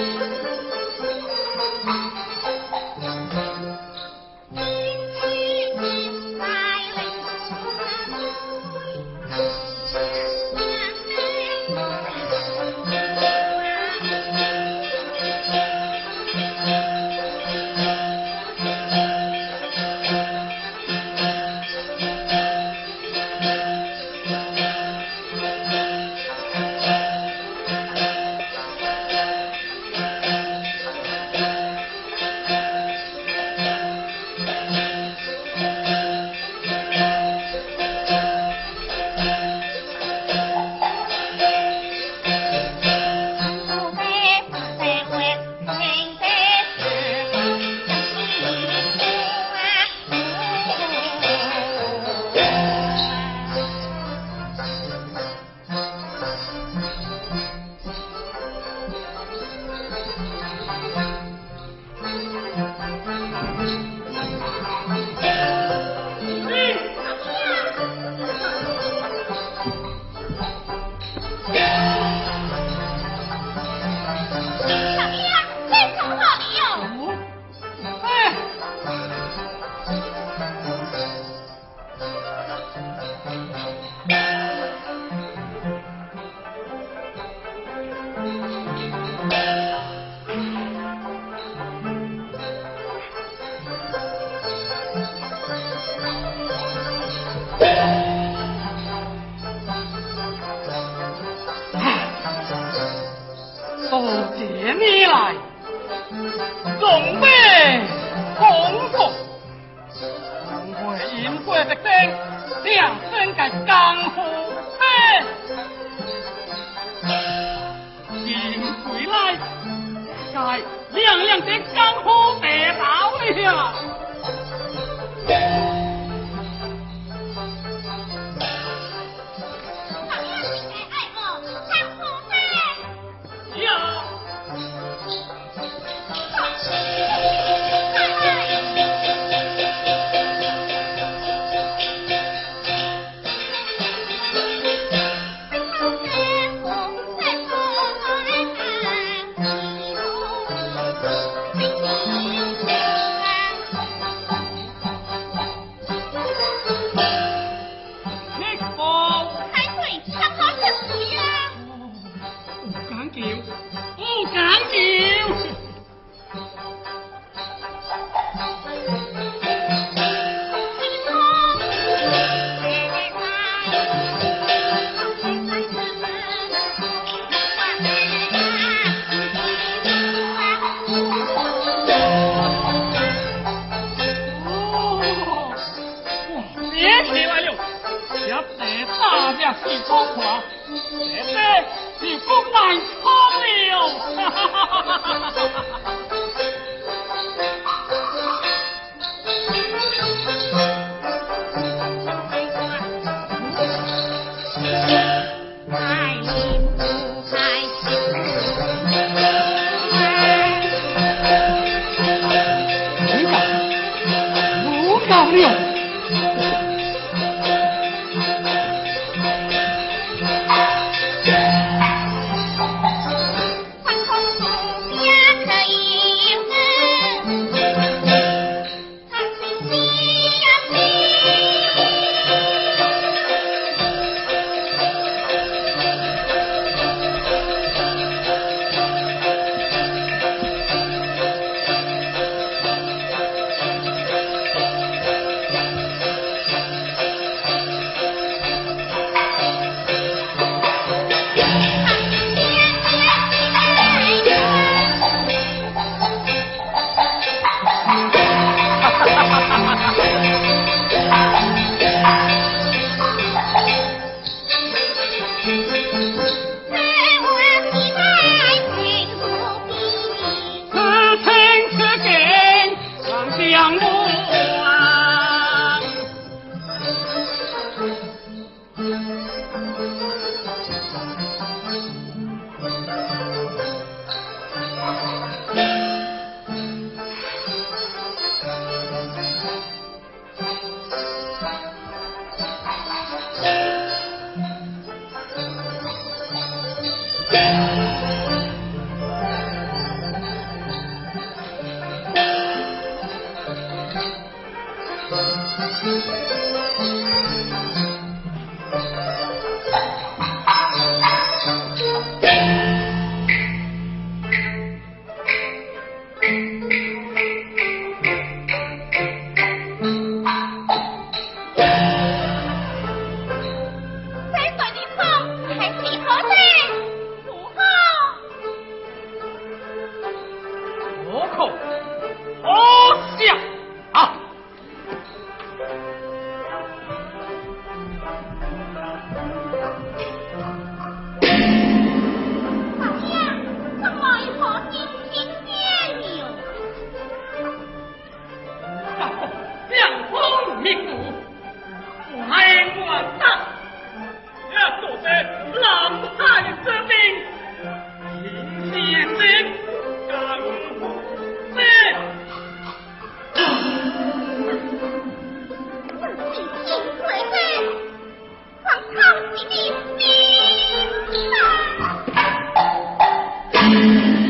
Thank you. Thank you.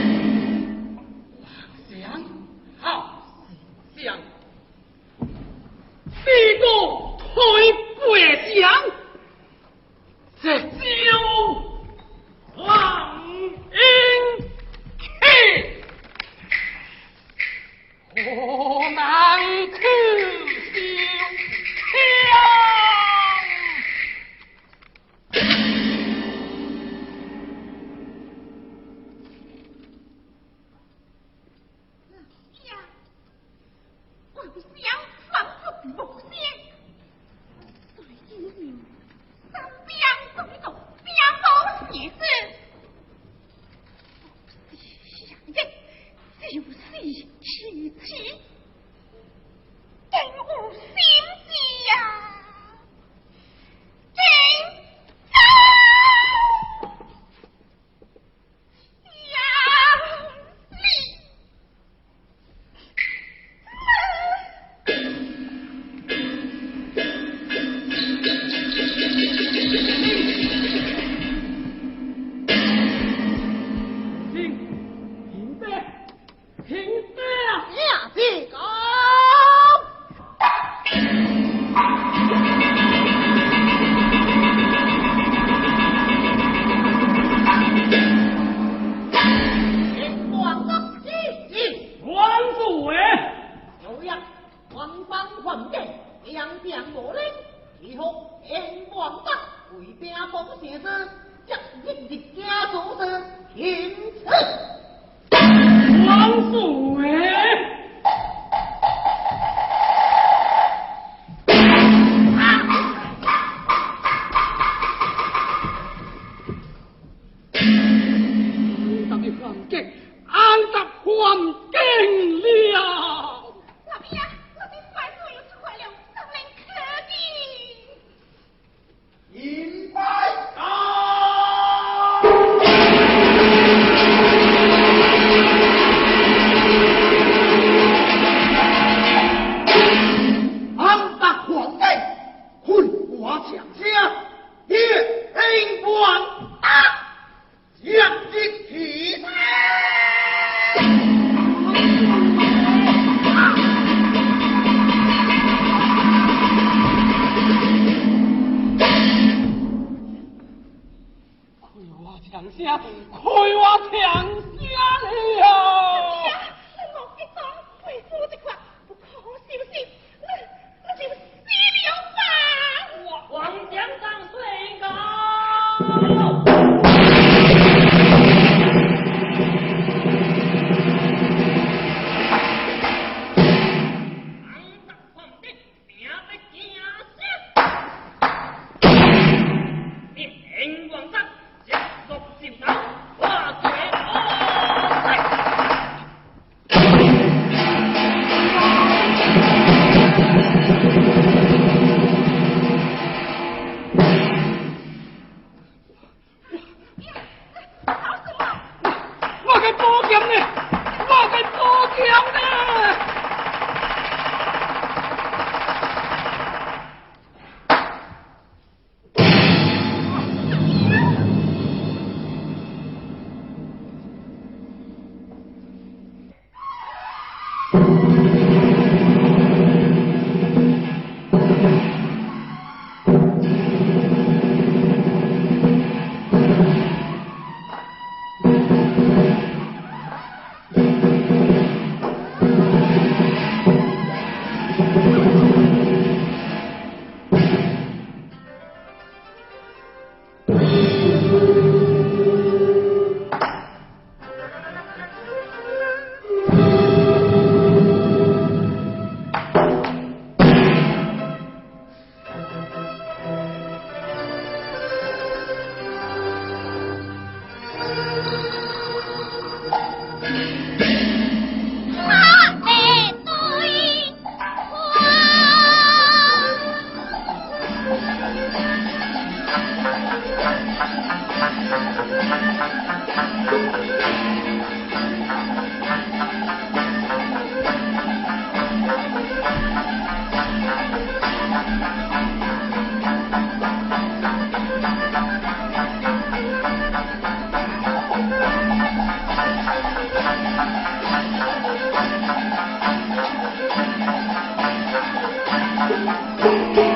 啊！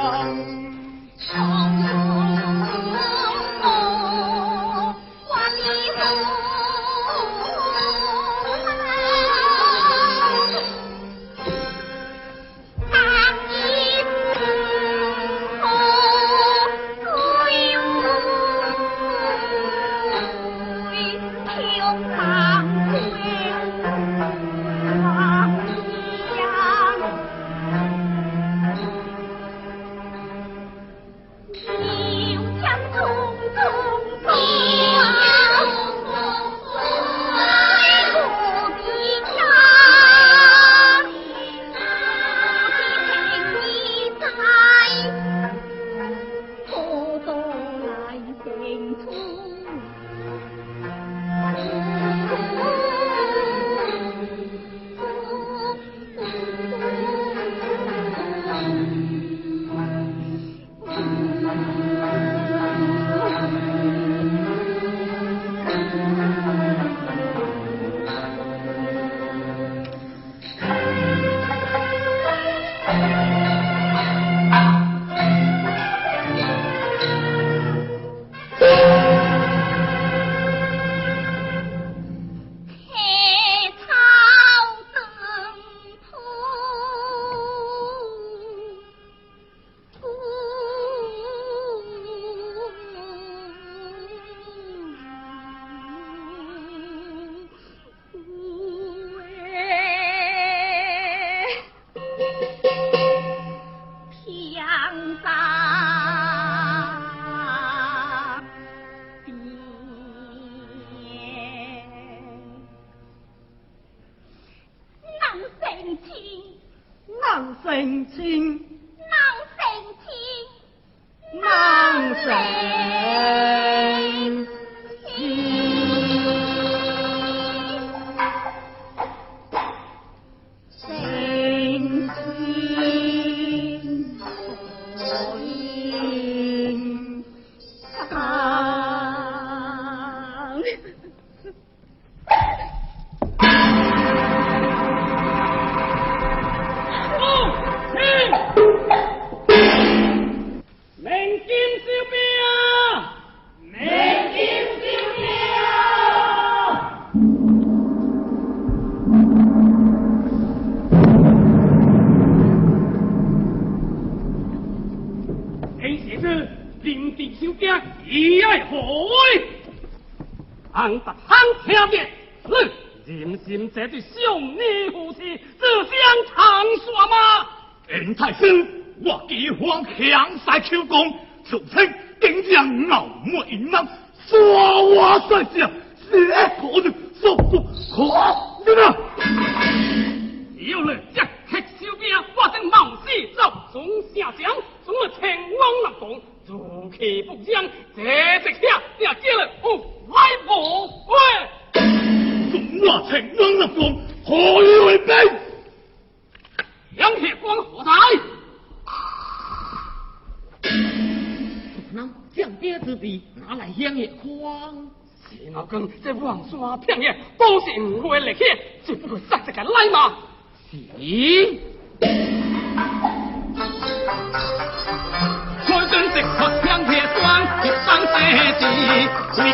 娘，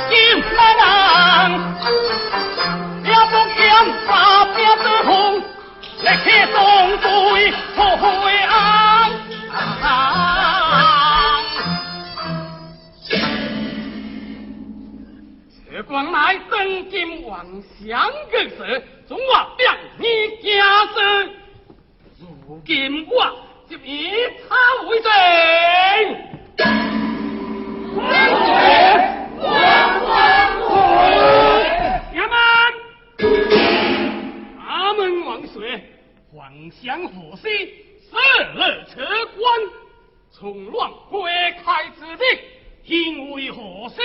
箭，为救难人。不将杀边之红，力气壮队破会安。此光乃真金王相的事，从我表你家事。如今我就以他为证。皇相何事？设了车官，从乱归开之地，因为何事？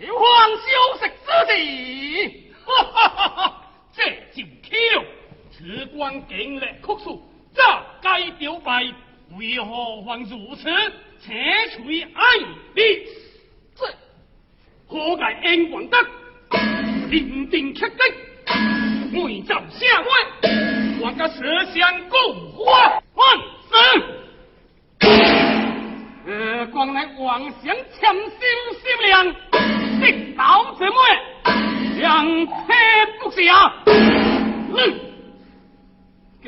求皇休息之地。哈哈哈哈！这就巧，此官经历酷暑，早该表白，为何还如此？且取爱弟，这何解恩广德？定定克敌，为造下官，我家舌相共花万死。呃，光乃妄想潜心心量，直到之末，两패不下，哼，竟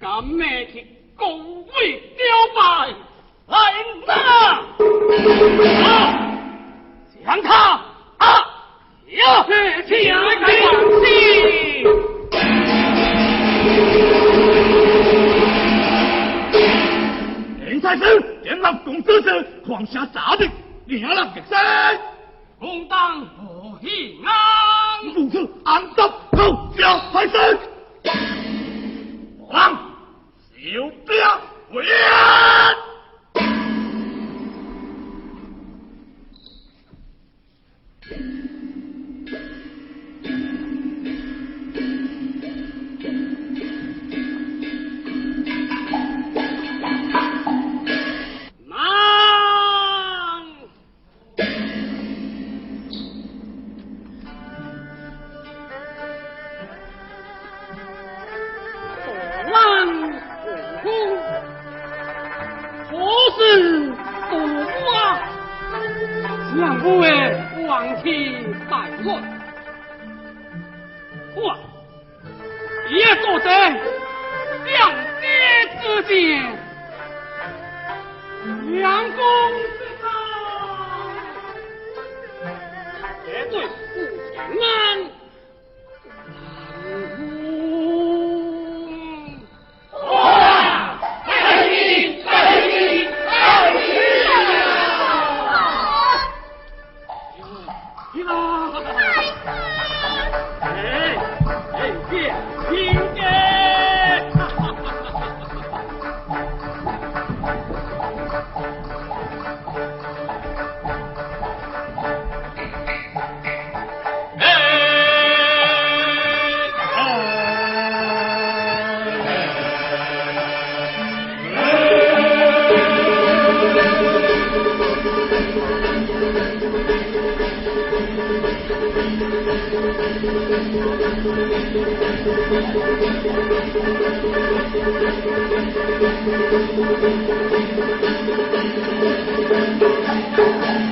敢灭去高位雕败，来呐！将他啊！要是请开放心，太师，点了公子时，狂下杀的，你要了决心，红当不喜安，如此安得后下太师，王小兵回。是毒啊！想不为王妻带我，我也坐在两爹之间，杨公之道，绝对不平安。Thank you.